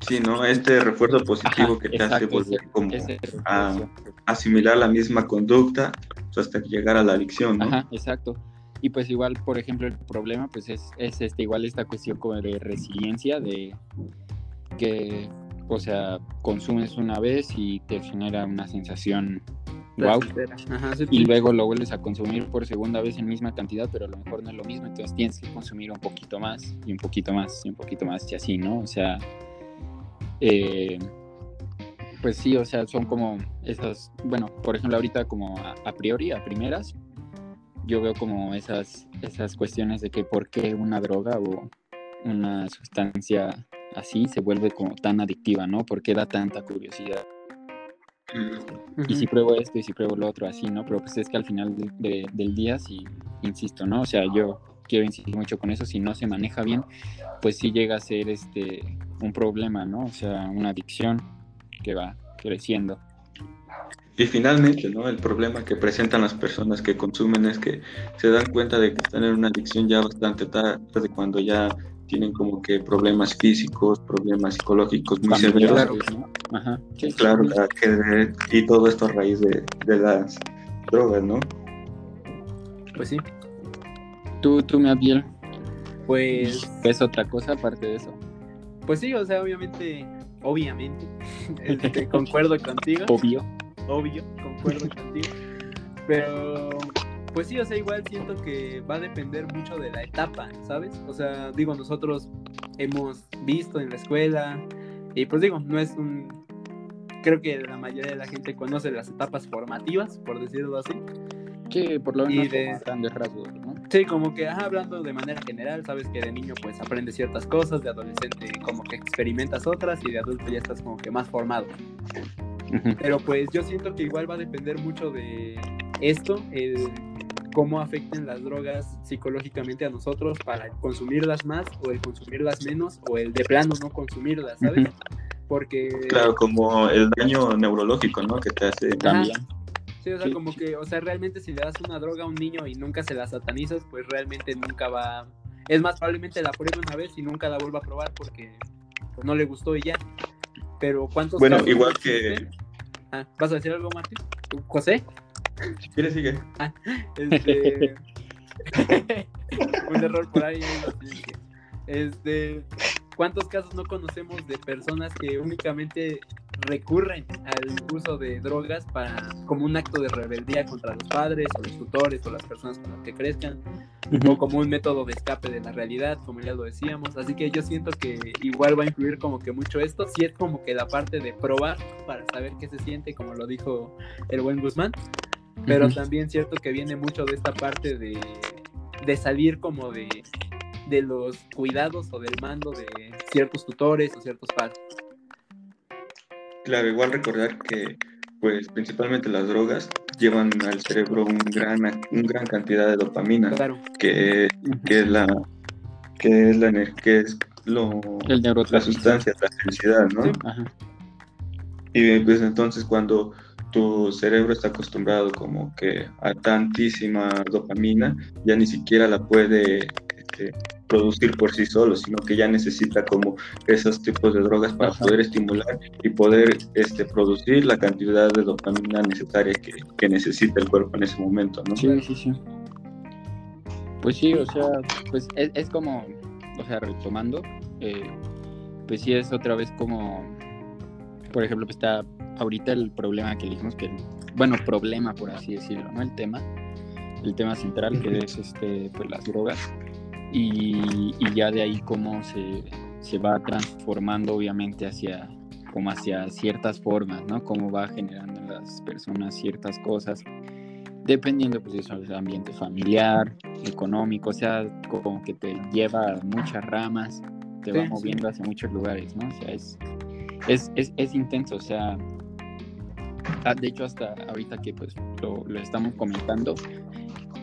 Speaker 2: Sí, ¿no? Este refuerzo positivo que te hace volver como a asimilar la misma conducta pues, hasta llegar a la adicción, ¿no?
Speaker 1: Ajá, exacto. Y pues igual, por ejemplo, el problema pues es, es este, igual esta cuestión como de resiliencia, de que, o sea, consumes una vez y te genera una sensación wow. y luego lo vuelves a consumir por segunda vez en misma cantidad, pero a lo mejor no es lo mismo, entonces tienes que consumir un poquito más y un poquito más y un poquito más y así, ¿no? O sea, eh, pues sí, o sea, son como esas, bueno, por ejemplo, ahorita como a, priori, a primeras, yo veo como esas, esas cuestiones de que por qué una droga o una sustancia así se vuelve como tan adictiva, ¿no? ¿Por qué da tanta curiosidad? Y si pruebo esto y si pruebo lo otro, así, ¿no? Pero pues es que al final del día, sí, insisto, ¿no? O sea, yo quiero insistir mucho con eso, si no se maneja bien, pues sí llega a ser este un problema, ¿no? O sea, una adicción que va creciendo.
Speaker 2: Y finalmente, ¿no? El problema que presentan las personas que consumen es que se dan cuenta de que están en una adicción ya bastante tarde, cuando ya tienen como que problemas físicos, problemas psicológicos muy severos. Ajá. claro, y todo esto a raíz de, las drogas, ¿no?
Speaker 3: Pues sí.
Speaker 1: Tú, tú, me Abiel.
Speaker 3: Pues.
Speaker 1: ¿Es otra cosa aparte de eso?
Speaker 3: Pues sí, o sea, obviamente, obviamente, *laughs* este, *laughs* concuerdo contigo.
Speaker 1: Obvio.
Speaker 3: Obvio, concuerdo contigo. Pero pues sí, o sea, igual siento que va a depender mucho de la etapa, ¿sabes? O sea, digo, nosotros hemos visto en la escuela, y pues digo, no es un creo que la mayoría de la gente conoce las etapas formativas, por decirlo así.
Speaker 1: Sí, por lo menos
Speaker 3: de-
Speaker 1: grandes rasgos, ¿no?
Speaker 3: Sí, como que ajá, hablando de manera general, sabes que de niño pues aprendes ciertas cosas, de adolescente como que experimentas otras y de adulto ya estás como que más formado. Pero pues yo siento que igual va a depender mucho de esto, el cómo afecten las drogas psicológicamente a nosotros para consumirlas más o el consumirlas menos o el de plano no consumirlas, ¿sabes? Porque
Speaker 2: Claro, como el daño neurológico, ¿no? Que te hace.
Speaker 1: También.
Speaker 3: Sí, o sea,
Speaker 1: Sí,
Speaker 3: como
Speaker 1: sí.
Speaker 3: que, o sea, realmente si le das una droga a un niño y nunca se la satanizas, pues realmente nunca va... Es más, probablemente la pruebe una vez y nunca la vuelva a probar porque pues, no le gustó y ya. Pero ¿cuántos
Speaker 2: Bueno,
Speaker 3: casos
Speaker 2: igual que.
Speaker 3: Ah, ¿Vas a decir algo, Martín? ¿José?
Speaker 2: Si quieres, sigue.
Speaker 3: Este... *laughs* un error por ahí. Este... ¿Cuántos casos no conocemos de personas que únicamente recurren al uso de drogas para como un acto de rebeldía contra los padres o los tutores o las personas con las que crezcan o como un método de escape de la realidad, como ya lo decíamos. Así que yo siento que igual va a influir como que mucho esto. Sí es como que la parte de probar para saber qué se siente, como lo dijo el buen Guzmán. Pero
Speaker 1: Ujú.
Speaker 3: también cierto que viene mucho de esta parte de, de salir como de, de los cuidados o del mando de ciertos tutores o ciertos padres.
Speaker 2: Claro, igual recordar que, pues, principalmente las drogas llevan al cerebro un gran, un gran cantidad de dopamina,
Speaker 3: Claro.
Speaker 2: que, que es la, que es la, que es lo,
Speaker 1: El
Speaker 2: la sustancia, la felicidad, ¿no?
Speaker 3: Sí.
Speaker 1: Ajá.
Speaker 2: Y pues entonces cuando tu cerebro está acostumbrado como que a tantísima dopamina, ya ni siquiera la puede este, producir por sí solo, sino que ya necesita como esos tipos de drogas para
Speaker 1: Ajá.
Speaker 2: poder estimular y poder este, producir la cantidad de dopamina necesaria que, que necesita el cuerpo en ese momento, ¿no?
Speaker 1: Sí, sí, sí. Pues sí, o sea, pues es, es como, o sea, retomando, eh, pues sí es otra vez como, por ejemplo, pues está ahorita el problema que dijimos que, bueno, problema por así decirlo, ¿no? El tema, el tema central que es este, pues las drogas y, y ya de ahí cómo se, se va transformando obviamente hacia como hacia ciertas formas, ¿no? Cómo va generando en las personas ciertas cosas dependiendo pues eso del ambiente familiar, económico, o sea, como que te lleva a muchas ramas, te
Speaker 3: Sí,
Speaker 1: va
Speaker 3: sí.
Speaker 1: moviendo hacia muchos lugares, ¿no? O sea, es, es, es, es intenso, o sea, de hecho hasta ahorita que pues lo, estamos comentando,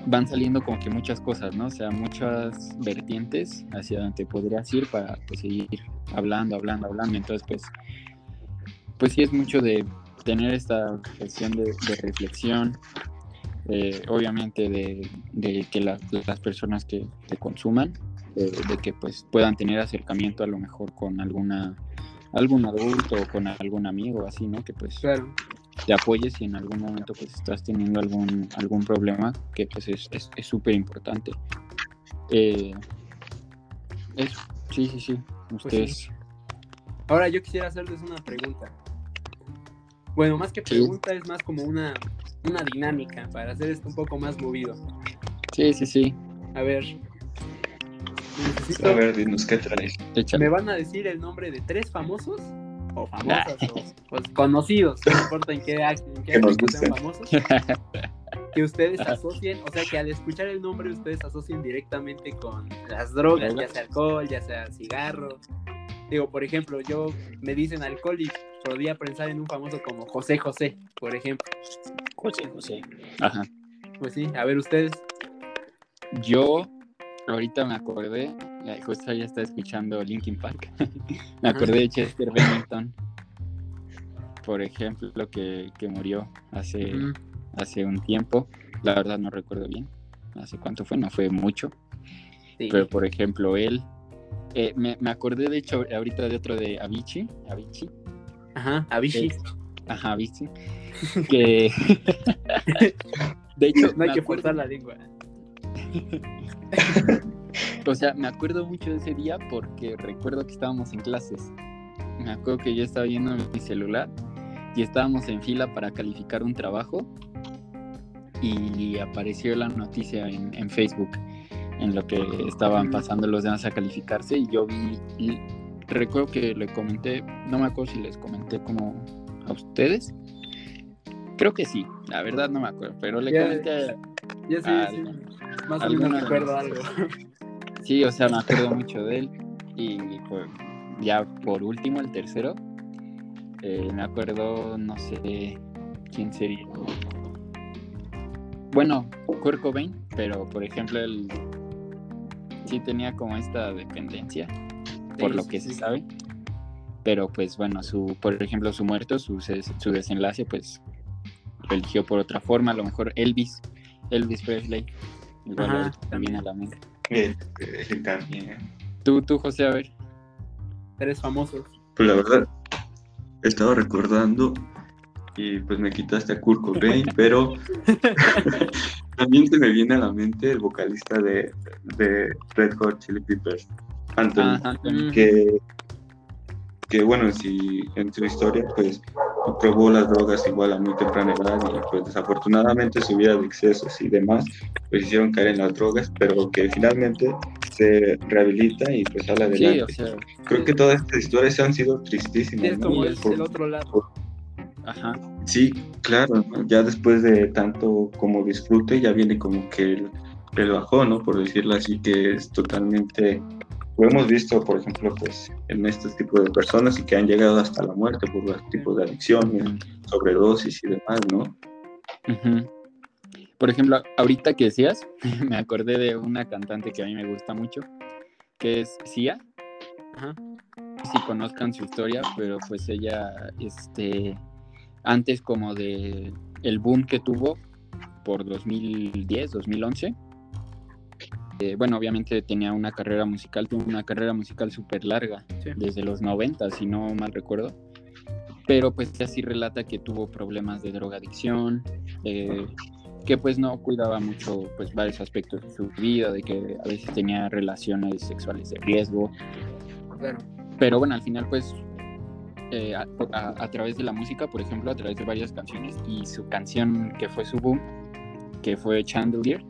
Speaker 1: van saliendo como que muchas cosas, ¿no? O sea, muchas vertientes hacia donde podrías ir para pues seguir hablando, hablando, hablando, entonces pues, pues sí es mucho de tener esta cuestión de, de reflexión, eh, obviamente de, de que la- las personas que, que consuman, eh, de que pues puedan tener acercamiento a lo mejor con alguna algún adulto o con algún amigo así, ¿no? Que pues
Speaker 3: Claro.
Speaker 1: Te apoyes si en algún momento pues estás teniendo algún algún problema, que pues es es- es súper importante. Eh, eso, sí, sí, sí. Ustedes.
Speaker 3: sí. Ahora yo quisiera hacerles una pregunta. Bueno, más que
Speaker 1: Sí.
Speaker 3: pregunta es más como una, una dinámica para hacer esto un poco más movido.
Speaker 1: Sí, sí, sí.
Speaker 3: A ver. Necesito,
Speaker 2: A ver, dinos qué traes.
Speaker 1: Échale.
Speaker 3: ¿Me van a decir el nombre de tres famosos? O famosas, o *laughs* pues, conocidos, no importa en qué, en qué
Speaker 2: Que
Speaker 3: sean famosos. Que ustedes asocien, o sea, que al escuchar el nombre ustedes asocien directamente con las drogas, ya sea alcohol, ya sea cigarro. Digo, por ejemplo, yo me dicen alcohol y podría pensar en un famoso como José José, por ejemplo.
Speaker 1: José, José. Ajá.
Speaker 3: Pues sí, a ver ustedes.
Speaker 1: Yo ahorita me acordé, justo ya está escuchando Linkin Park, *laughs* me acordé de Chester Bennington, por ejemplo, que, que murió hace, hace un tiempo, la verdad no recuerdo bien, hace cuánto fue, no fue mucho,
Speaker 3: Sí.
Speaker 1: pero por ejemplo él, eh, me, me acordé de hecho ahorita de otro de Avicii, Avicii,
Speaker 3: Ajá, Avicii.
Speaker 1: Eh, ajá, Avicii, *laughs* que *laughs* de hecho
Speaker 3: no hay que
Speaker 1: acuerdo-
Speaker 3: forzar la lengua. *laughs*
Speaker 1: O sea, me acuerdo mucho de ese día porque recuerdo que estábamos en clases. Me acuerdo que yo estaba viendo mi celular y estábamos en fila para calificar un trabajo y apareció la noticia en, en Facebook en lo que estaban pasando los demás a calificarse y yo vi, y recuerdo que le comenté, no me acuerdo si les comenté como a ustedes. Creo que sí, la verdad no me acuerdo, pero le
Speaker 3: Ya-
Speaker 1: comenté
Speaker 3: Ya sí, sí. Más o menos
Speaker 1: de
Speaker 3: recuerdo
Speaker 1: las-
Speaker 3: algo. *laughs*
Speaker 1: Sí, o sea, me acuerdo mucho de él. Y pues, ya por último, el tercero, eh, me acuerdo, no sé quién sería. Bueno, Kurt Cobain, pero por ejemplo, él sí tenía como esta dependencia, por
Speaker 3: Sí,
Speaker 1: lo que
Speaker 3: sí.
Speaker 1: se sabe. Pero pues bueno, su, por ejemplo, su muerto, su, su desenlace, pues lo eligió por otra forma. A lo mejor Elvis, Elvis Presley, igual
Speaker 3: Ajá,
Speaker 1: viene a la mente.
Speaker 2: Eh, también.
Speaker 1: Tú, tú, José, a ver.
Speaker 3: Tres famosos.
Speaker 2: Pues la verdad, estaba recordando y pues me quitaste a Kurt Cobain, *laughs* pero *laughs* también se me viene a la mente el vocalista de, de Red Hot Chili Peppers, Anthony,
Speaker 1: Ajá,
Speaker 2: que, que bueno, si en su historia pues probó las drogas igual a muy temprana edad y pues desafortunadamente su vida de excesos y demás pues hicieron caer en las drogas, pero que finalmente se rehabilita y pues sale
Speaker 1: Sí,
Speaker 2: adelante.
Speaker 1: o sea,
Speaker 2: Creo que todas estas historias han sido
Speaker 3: Sí,
Speaker 2: tristísimas.
Speaker 3: es
Speaker 2: ¿no?
Speaker 3: como
Speaker 1: es
Speaker 2: Por-
Speaker 3: el otro lado.
Speaker 1: ajá.
Speaker 2: Sí, claro, ¿no? ya después de tanto como disfrute, ya viene como que el, el bajón, ¿no? Por decirlo así, que es totalmente, lo hemos visto, por ejemplo, pues en este tipo de personas y que han llegado hasta la muerte por los tipos de adicciones, sobredosis y demás, ¿no?
Speaker 1: Por ejemplo, ahorita que decías, *laughs* me acordé de una cantante que a mí me gusta mucho, que es Sia.
Speaker 3: Ajá.
Speaker 1: No sé Si conozcan su historia, pero pues ella, este, antes como de el boom que tuvo por 2010, 2011. Eh, bueno, obviamente tenía una carrera musical, tuvo una carrera musical súper larga,
Speaker 3: Sí.
Speaker 1: desde los 90, si no mal recuerdo. Pero pues ella sí relata que tuvo problemas de drogadicción, eh, que pues no cuidaba mucho pues varios aspectos de su vida, de que a veces tenía relaciones sexuales de riesgo,
Speaker 3: Claro.
Speaker 1: pero bueno, al final pues eh, a, a- a través de la música, por ejemplo, a través de varias canciones y su canción que fue su boom, que fue Chandelier,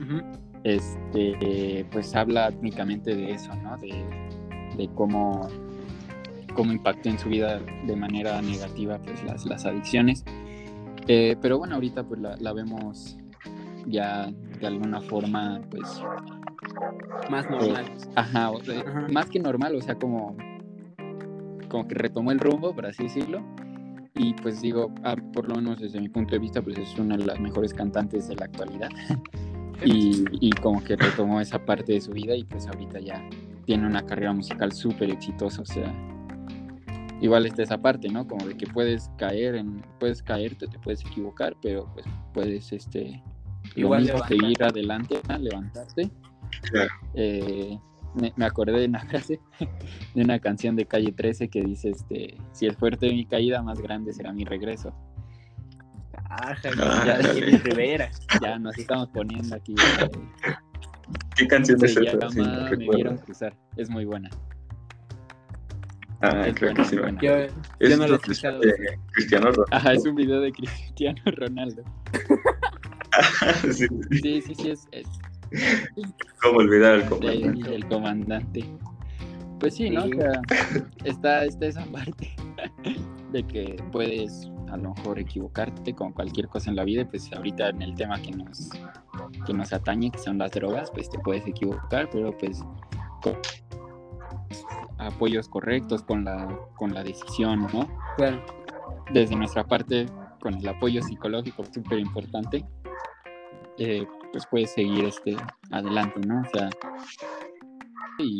Speaker 3: Ujú.
Speaker 1: Este, pues habla únicamente de eso, ¿no? De, de cómo, cómo impactó en su vida de manera negativa pues las, las adicciones. Eh, pero bueno, ahorita pues la, la vemos ya de alguna forma pues
Speaker 3: Más normal.
Speaker 1: Ajá, o sea,
Speaker 3: Ajá.
Speaker 1: más que normal, o sea, como, como que retomó el rumbo, por así decirlo. Y pues digo, ah, por lo menos desde mi punto de vista, pues es una de las mejores cantantes de la actualidad. *laughs* y, y como que retomó esa parte de su vida y pues ahorita ya tiene una carrera musical súper exitosa, o sea, igual está esa parte, ¿no? Como de que puedes caer en, puedes caerte, te puedes equivocar, pero pues puedes, este,
Speaker 3: Igual
Speaker 1: igual mismo, seguir adelante, ¿no? levantarte.
Speaker 2: Claro.
Speaker 1: Eh, me, me acordé de una *laughs* frase de una canción de Calle 13 que dice, este, si es fuerte mi caída, más grande será mi regreso.
Speaker 3: Ajá, *laughs* ya de Rivera.
Speaker 1: Ya nos estamos poniendo aquí. eh,
Speaker 2: ¿Qué canción es esa? Si no
Speaker 1: Me vieron cruzar. Es muy buena.
Speaker 2: Ah,
Speaker 1: es
Speaker 2: creo
Speaker 1: buena,
Speaker 2: que sí.
Speaker 1: buena.
Speaker 3: Yo,
Speaker 2: Es
Speaker 3: yo no lo he escuchado.
Speaker 2: sale Cristiano Ronaldo.
Speaker 1: Ajá, es un video de Cristiano Ronaldo. *laughs*
Speaker 2: Sí, sí.
Speaker 1: Sí, sí, sí, es, es
Speaker 2: ¿Cómo olvidar al
Speaker 1: de-
Speaker 2: comandante?
Speaker 1: el comandante. Pues sí, ¿no? O
Speaker 3: Sí.
Speaker 1: sea, está, está esa parte *laughs* de que puedes a lo mejor equivocarte con cualquier cosa en la vida, pues ahorita en el tema que nos, que nos atañe, que son las drogas, pues te puedes equivocar, pero pues con apoyos correctos, con la, con la decisión, ¿no?
Speaker 3: Claro.
Speaker 1: Desde nuestra parte, con el apoyo psicológico súper importante, eh, pues puedes seguir este, adelante, ¿no? O sea, y,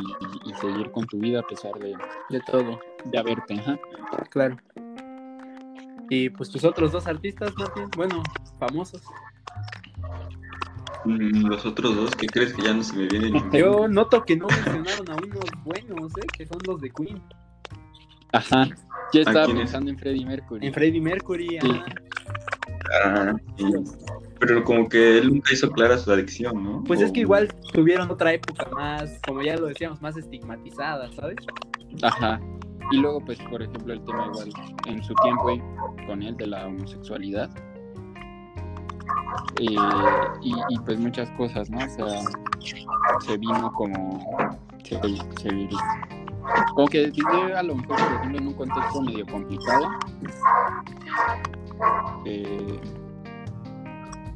Speaker 1: seguir con tu vida a pesar de,
Speaker 3: De todo.
Speaker 1: de haberte, ajá.
Speaker 3: Claro. Y pues tus otros dos artistas, Martín, bueno, famosos.
Speaker 2: Mm, Los otros dos, ¿qué crees que ya no se me vienen? *laughs*
Speaker 3: Yo noto que no mencionaron a unos buenos, ¿eh? Que son los de Queen.
Speaker 1: Ajá. Yo estaba
Speaker 2: es?
Speaker 1: pensando en Freddie Mercury.
Speaker 3: En Freddie Mercury.
Speaker 1: Sí.
Speaker 3: ajá.
Speaker 2: Ah, sí. Pero como que él nunca hizo clara su adicción, ¿no?
Speaker 3: Pues es que igual tuvieron otra época más, como ya lo decíamos, más estigmatizada, ¿sabes?
Speaker 1: Ajá. Y luego, pues, por ejemplo, el tema igual en su tiempo con él de la homosexualidad. Eh, y, pues muchas cosas, ¿no? O sea, se vino como... Se, se como que a lo mejor, por ejemplo, en un contexto medio complicado. Eh,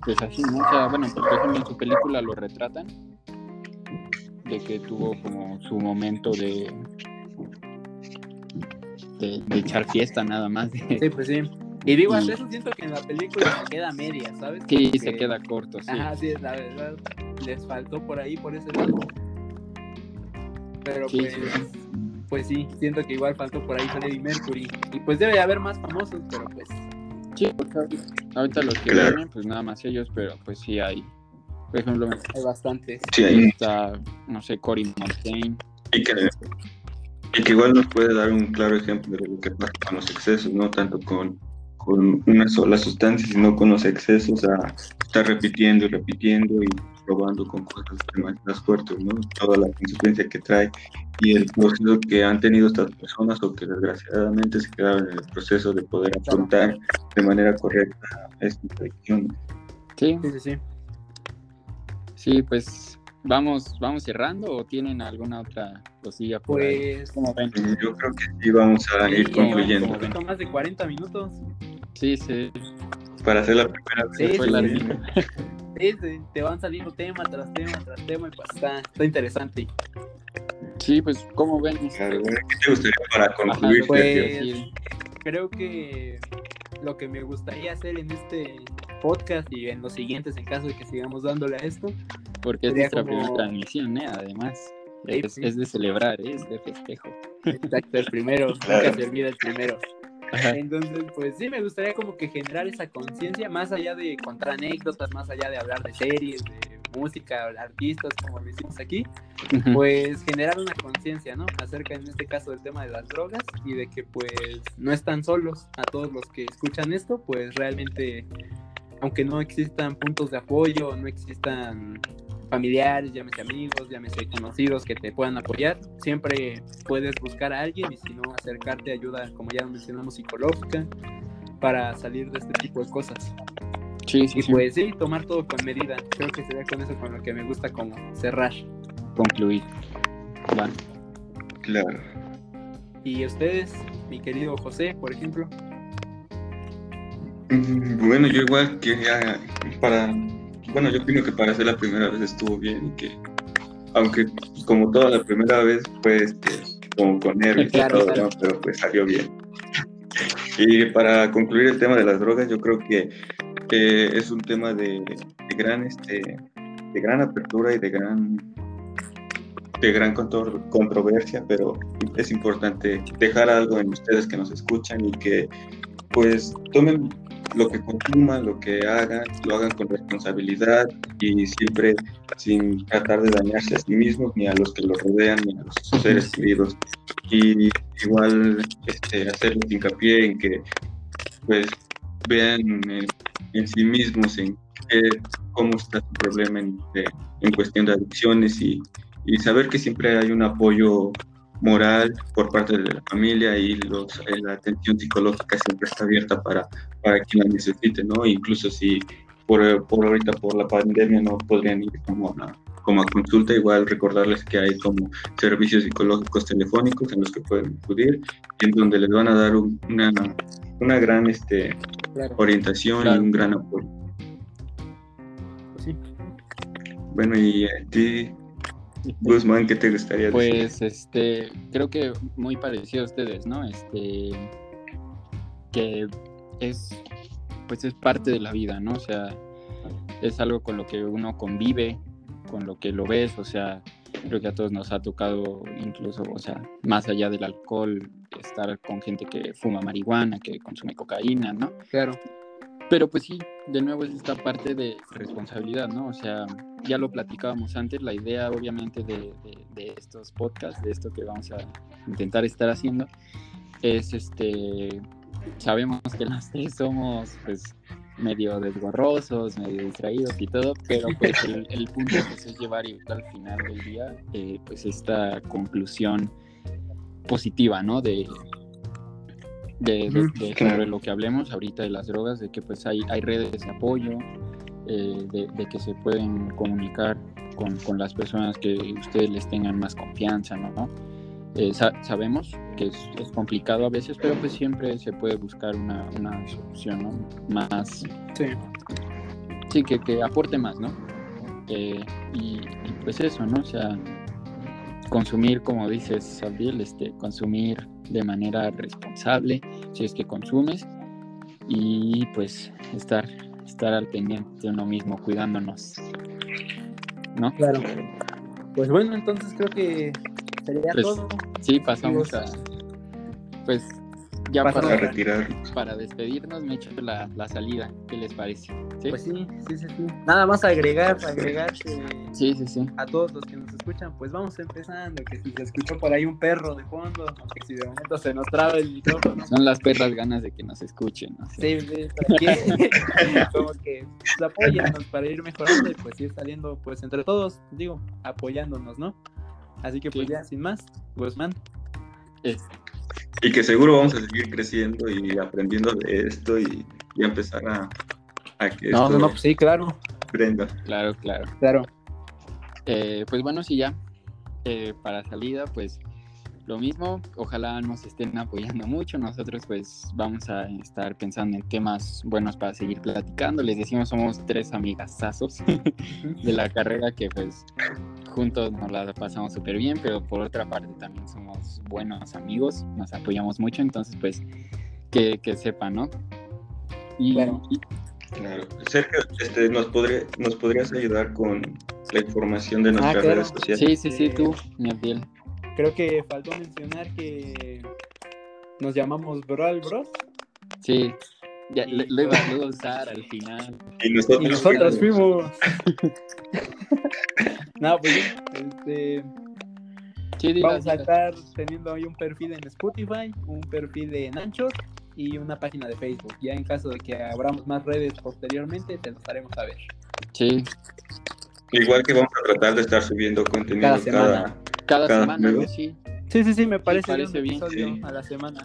Speaker 1: pues así, ¿no? O sea, bueno, por ejemplo, en su película lo retratan, de que tuvo como su momento de, de, de echar fiesta nada más. *laughs*
Speaker 3: Sí, pues sí. Y digo, hasta eso siento que en la película se queda media, ¿sabes?
Speaker 1: Sí, se
Speaker 3: que-
Speaker 1: queda corto, sí.
Speaker 3: Ajá, sí, la verdad, les faltó por ahí, por ese lado. Pero
Speaker 1: Sí,
Speaker 3: pues,
Speaker 1: sí.
Speaker 3: pues sí, siento que igual faltó por ahí Freddie Mercury. Y pues debe de haber más famosos, pero pues
Speaker 1: Sí, porque ahorita- los que
Speaker 2: Claro.
Speaker 1: vienen, pues nada más ellos, pero pues sí hay. Por ejemplo,
Speaker 3: hay bastantes.
Speaker 2: Sí, hay-
Speaker 1: está, no sé, Cory
Speaker 2: y que, y que igual nos puede dar un claro ejemplo de lo que pasa con los excesos, no tanto con, con una sola sustancia, sino con los excesos a estar repitiendo y repitiendo y probando con cosas más, fuertes, ¿no? Toda la consecuencia que trae y el proceso que han tenido estas personas o que desgraciadamente se quedaron en el proceso de poder afrontar de manera correcta esta adicción.
Speaker 1: Sí,
Speaker 3: Sí, sí, sí.
Speaker 1: sí, pues vamos, vamos cerrando o tienen alguna otra cosilla por ahí.
Speaker 3: Pues
Speaker 1: ¿Cómo ven?
Speaker 2: Yo creo que sí vamos a
Speaker 3: sí,
Speaker 2: ir concluyendo.
Speaker 3: un poquito más de 40 minutos.
Speaker 1: Sí, sí,
Speaker 2: Para hacer la primera vez.
Speaker 3: Sí,
Speaker 1: fue
Speaker 3: sí. Sí, sí, te van saliendo tema tras tema tras tema y pues está, está interesante.
Speaker 1: Sí, pues, ¿cómo ven?
Speaker 2: Claro, ¿Qué te gustaría para
Speaker 1: Ajá,
Speaker 2: concluir?
Speaker 3: pues,
Speaker 1: sí,
Speaker 3: Creo que lo que me gustaría hacer en este podcast y en los siguientes en caso de que sigamos dándole a esto
Speaker 1: porque es nuestra
Speaker 3: como-
Speaker 1: primera transmisión, ¿eh? Además,
Speaker 3: Sí,
Speaker 1: es,
Speaker 3: sí.
Speaker 1: es de celebrar, ¿eh? es de festejo.
Speaker 3: Exacto, el primero, *laughs* nunca se olvida el primero.
Speaker 1: Ajá.
Speaker 3: Entonces, pues sí, me gustaría como que generar esa conciencia, más allá de contar anécdotas, más allá de hablar de series, de música, artistas, como lo hicimos aquí, pues generar una conciencia, ¿no? Acerca, en este caso, del tema de las drogas y de que pues no están solos a todos los que escuchan esto, pues realmente, aunque no existan puntos de apoyo, no existan familiares, llámese amigos, llámese conocidos que te puedan apoyar, siempre puedes buscar a alguien y si no, acercarte a ayuda, como ya mencionamos, psicológica para salir de este tipo de cosas.
Speaker 1: Sí, sí,
Speaker 3: Y
Speaker 1: sí.
Speaker 3: pues sí, tomar todo con medida. Creo que sería con eso con lo que me gusta como cerrar.
Speaker 1: concluir. Va.
Speaker 2: Claro.
Speaker 3: Y ustedes, mi querido José, por ejemplo.
Speaker 2: Mm, Bueno, yo igual quería para, bueno, yo opino que para hacer la primera vez estuvo bien y que, aunque como toda la primera vez, pues, como con nervios y todo,
Speaker 3: claro.
Speaker 2: ¿no? pero pues salió bien. Y para concluir el tema de las drogas, yo creo que eh, es un tema de, de gran, este, de gran apertura y de gran, de gran contro- controversia, pero es importante dejar algo en ustedes que nos escuchan y que, pues, tomen lo que consuman, lo que hagan, lo hagan con responsabilidad y siempre sin tratar de dañarse a sí mismos, ni a los que los rodean, ni a los seres queridos. Y igual este, hacerles hincapié en que pues vean en, en sí mismos en qué- cómo está su problema en, en cuestión de adicciones y, y saber que siempre hay un apoyo moral por parte de la familia y los, eh, la atención psicológica siempre está abierta para, para quien la necesite, ¿no? Incluso si por, por ahorita por la pandemia no podrían ir como a, como a consulta, igual recordarles que hay como servicios psicológicos telefónicos en los que pueden acudir en donde les van a dar un- una, una gran este,
Speaker 3: Claro.
Speaker 2: orientación
Speaker 1: Claro.
Speaker 2: y un gran apoyo.
Speaker 3: Sí.
Speaker 2: Bueno, y a ti, Guzmán, ¿qué te gustaría decir?
Speaker 1: Pues este, creo que muy parecido a ustedes, ¿no? Este que es pues es parte de la vida, ¿no? O sea, es algo con lo que uno convive, con lo que lo ves, o sea, creo que a todos nos ha tocado incluso, o sea, más allá del alcohol, estar con gente que fuma marihuana, que consume cocaína, ¿no?
Speaker 3: Claro.
Speaker 1: Pero pues sí, de nuevo es esta parte de responsabilidad, ¿no? O sea, ya lo platicábamos antes, la idea obviamente de, de- estos podcasts, de esto que vamos a intentar estar haciendo, es este, sabemos que los tres somos pues medio desgorrosos, medio distraídos y todo, pero pues el, punto pues, es llevar al final del día eh, pues esta conclusión positiva, ¿no? De, de, de-
Speaker 3: Ujú,
Speaker 1: de-
Speaker 2: claro.
Speaker 1: sobre lo que hablemos ahorita de las drogas, de que pues hay, hay redes de apoyo, eh, de, de que se pueden comunicar con, con las personas que ustedes les tengan más confianza, ¿no? Eh, sabemos que es, complicado a veces, pero pues siempre se puede buscar una, una solución ¿no? más...
Speaker 3: Sí.
Speaker 1: Sí, que, que aporte más, ¿no? Eh, y, pues eso, ¿no? O sea, consumir, como dices, Abril, este, consumir de manera responsable, si es que consumes, y pues estar, estar al pendiente de uno mismo, cuidándonos. ¿No?
Speaker 3: Claro. Pues bueno, entonces creo que sería pues, todo.
Speaker 1: Sí, pasamos a. Pues ya
Speaker 2: para, retirar.
Speaker 1: Para despedirnos, me echo la, la salida. ¿Qué les parece?
Speaker 3: Pues sí, sí, sí, sí. Nada más agregar, agregar que
Speaker 1: sí, sí, sí.
Speaker 3: a todos los que nos escuchan, pues vamos empezando. Que si se escuchó por ahí un perro de fondo, que si de momento se nos traba el micrófono.
Speaker 1: Son las perras ganas de que nos escuchen. ¿no?
Speaker 3: Sí, sí, que, *laughs* *laughs* como que pues, apóyennos para ir mejorando y pues ir saliendo, pues entre todos, digo, apoyándonos, ¿no? Así que pues ya, sin más, Guzmán.
Speaker 2: Y que seguro vamos a seguir creciendo y aprendiendo de esto y, empezar a, que
Speaker 3: no, no, no, pues sí, claro.
Speaker 2: Prenda.
Speaker 1: Claro, claro.
Speaker 3: Claro.
Speaker 1: Eh, pues bueno, sí, ya. Eh, para salida, pues lo mismo, ojalá nos estén apoyando mucho. Nosotros pues vamos a estar pensando en temas buenos para seguir platicando. Les decimos, somos tres amigasazos *laughs* de la carrera que pues juntos nos la pasamos súper bien, pero por otra parte también somos buenos amigos, nos apoyamos mucho, entonces pues que, que sepan, ¿no?
Speaker 2: Y, claro. Sergio, este, ¿nos, podría, ¿nos podrías ayudar con la información de nuestras ah, redes sociales?
Speaker 1: Sí, sí, sí, tú, mi piel
Speaker 3: creo que faltó mencionar que nos llamamos Brawl Bros.
Speaker 1: Sí, ya, lo, iba a *laughs* usar al final.
Speaker 2: Y nosotros,
Speaker 3: fuimos. *laughs* *laughs* no, pues este, vamos a estar teniendo hoy un perfil en Spotify, un perfil en Anchor y una página de Facebook. Ya en caso de que abramos más redes posteriormente, te los haremos saber.
Speaker 1: Sí.
Speaker 2: Igual que vamos a tratar de estar subiendo contenido
Speaker 3: cada, semana.
Speaker 1: Cada, semana, sí.
Speaker 3: Sí, sí, sí, me parece, bien, a la semana.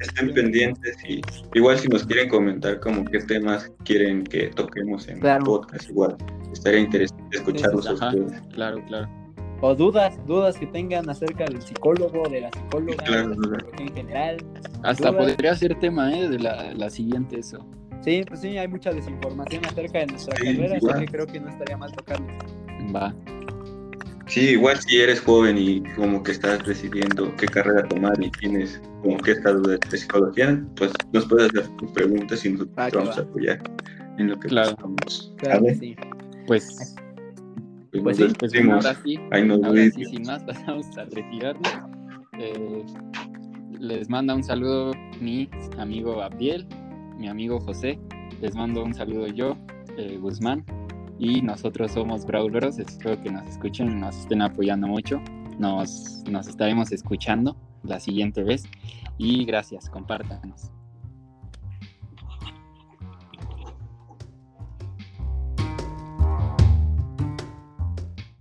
Speaker 2: estén pendientes y igual si nos quieren comentar como qué temas quieren que toquemos en el podcast, igual estaría interesante escucharlos a ustedes.
Speaker 1: Claro, claro.
Speaker 3: O dudas, dudas que tengan acerca del psicólogo, de la psicóloga, en general.
Speaker 1: Hasta podría ser tema ¿eh? de la, la siguiente eso.
Speaker 3: Sí, pues sí, hay mucha desinformación acerca de nuestra carrera, así que creo que no estaría mal tocarlo.
Speaker 1: Va.
Speaker 2: Sí, igual si eres joven y como que estás decidiendo qué carrera tomar y tienes como que esta duda de psicología, pues nos puedes hacer tus preguntas y nosotros ah, vamos a apoyar en lo que
Speaker 1: claro.
Speaker 3: Claro sí.
Speaker 1: Pues,
Speaker 2: pues, pues sí,
Speaker 1: ahora sí, ahora sí, sin más, *laughs* pasamos a retirarnos. Eh, les manda un saludo mi amigo Abdiel, mi amigo José. Les mando un saludo yo, eh, Guzmán y nosotros somos Brawleros. Espero que nos escuchen y nos estén apoyando mucho. Nos, nos estaremos escuchando la siguiente vez y gracias, compártanos.